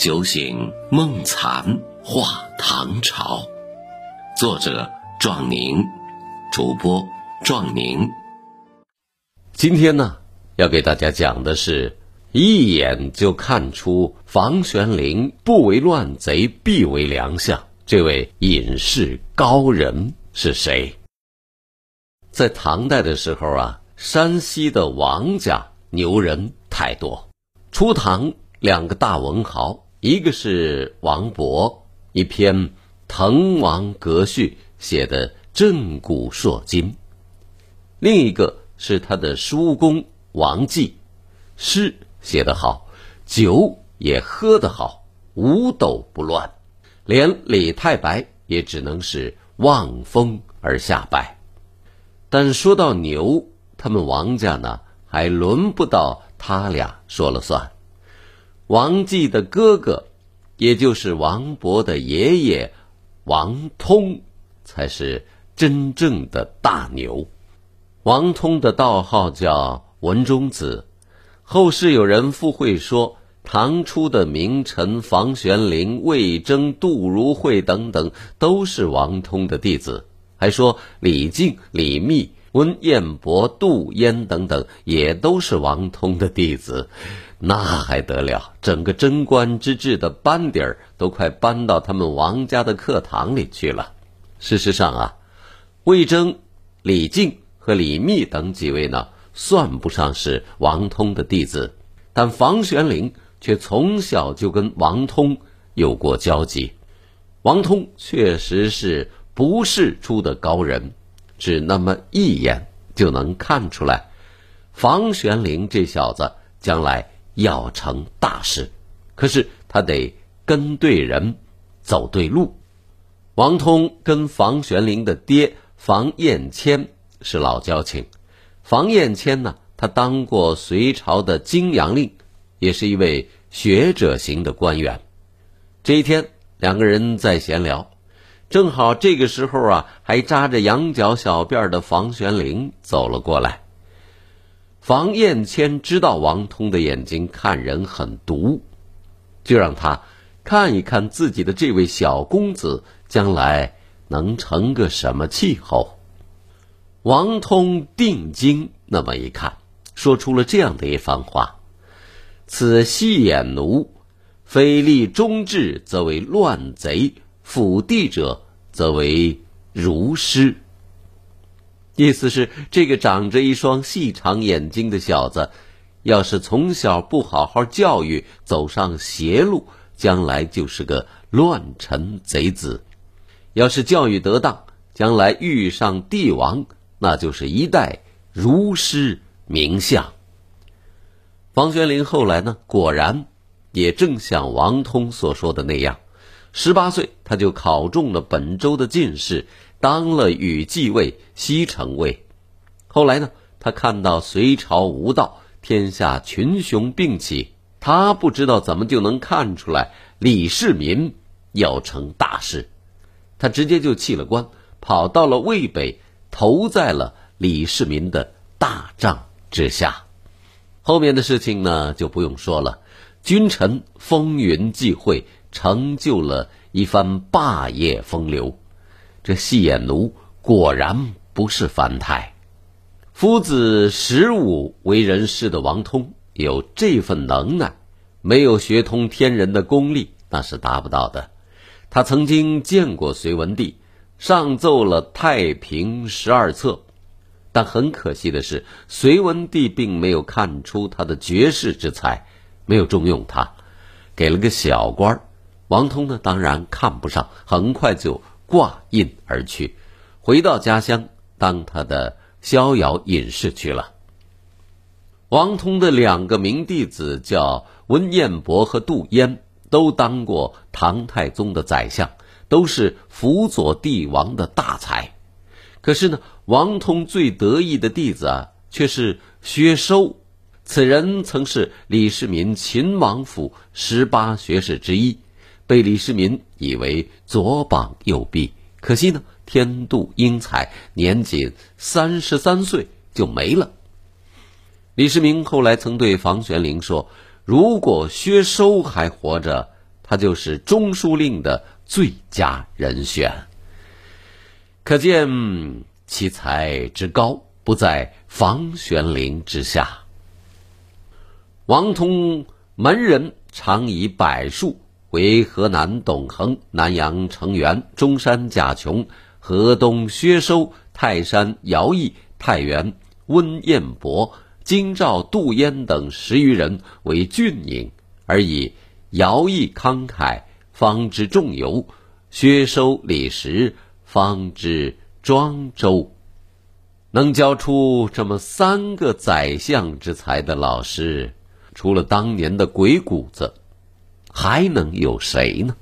酒醒梦残画唐朝。作者：壮宁，主播：壮宁。今天呢，要给大家讲的是，一眼就看出房玄龄不为乱贼，必为良相。这位隐士高人是谁？在唐代的时候啊，山西的王家牛人太多。初唐两个大文豪，一个是王勃，一篇《滕王阁序》写的震古烁今；另一个是他的叔公王绩，诗写得好，酒也喝得好，五斗不乱，连李太白也只能是望风而下拜。但说到牛，他们王家呢，还轮不到他俩说了算。王继的哥哥，也就是王勃的爷爷王通，才是真正的大牛。王通的道号叫文中子，后世有人附会说，唐初的名臣房玄龄、魏征、杜如晦等等，都是王通的弟子。还说李靖、李密、温彦博、杜淹等等也都是王通的弟子，那还得了？整个贞观之治的班底儿都快搬到他们王家的课堂里去了。事实上啊，魏征、李靖和李密等几位呢，算不上是王通的弟子，但房玄龄却从小就跟王通有过交集。王通确实是。不世出的高人，只那么一眼就能看出来，房玄龄这小子将来要成大事。可是他得跟对人，走对路。王通跟房玄龄的爹房彦谦是老交情。房彦谦呢，他当过隋朝的泾阳令，也是一位学者型的官员。这一天，两个人在闲聊。正好这个时候啊，还扎着羊角小辫的房玄龄走了过来。房彦谦知道王通的眼睛看人很毒，就让他看一看自己的这位小公子将来能成个什么气候。王通定睛那么一看，说出了这样的一番话：“此细眼奴，非立忠志，则为乱贼。”辅地者，则为儒师。意思是，这个长着一双细长眼睛的小子，要是从小不好好教育，走上邪路，将来就是个乱臣贼子；要是教育得当，将来遇上帝王，那就是一代儒师名相。房玄龄后来呢，果然也正像王通所说的那样。十八岁，他就考中了本州的进士，当了羽骑尉、西城尉。后来呢，他看到隋朝无道，天下群雄并起，他不知道怎么就能看出来李世民要成大事，他直接就弃了官，跑到了渭北，投在了李世民的大帐之下。后面的事情呢，就不用说了，君臣风云际会。成就了一番霸业风流，这细眼奴果然不是凡胎。夫子十五为人师的王通有这份能耐，没有学通天人的功力那是达不到的。他曾经见过隋文帝，上奏了《太平十二策》，但很可惜的是，隋文帝并没有看出他的绝世之才，没有重用他，给了个小官儿。王通呢，当然看不上，很快就挂印而去，回到家乡当他的逍遥隐士去了。王通的两个名弟子叫温彦博和杜淹，都当过唐太宗的宰相，都是辅佐帝王的大才。可是呢，王通最得意的弟子啊，却是薛收，此人曾是李世民秦王府十八学士之一。被李世民以为左膀右臂，可惜呢，天妒英才，年仅三十三岁就没了。李世民后来曾对房玄龄说：“如果薛收还活着，他就是中书令的最佳人选。可见其才之高，不在房玄龄之下。王通门人常以柏树为河南董恒、南阳程元、中山贾琼、河东薛收、泰山姚毅、太原温彦博、京兆杜淹等十余人为郡尹，而以姚毅慷慨，方知仲由；薛收李实，方知庄周。能教出这么三个宰相之才的老师。除了当年的鬼谷子，还能有谁呢？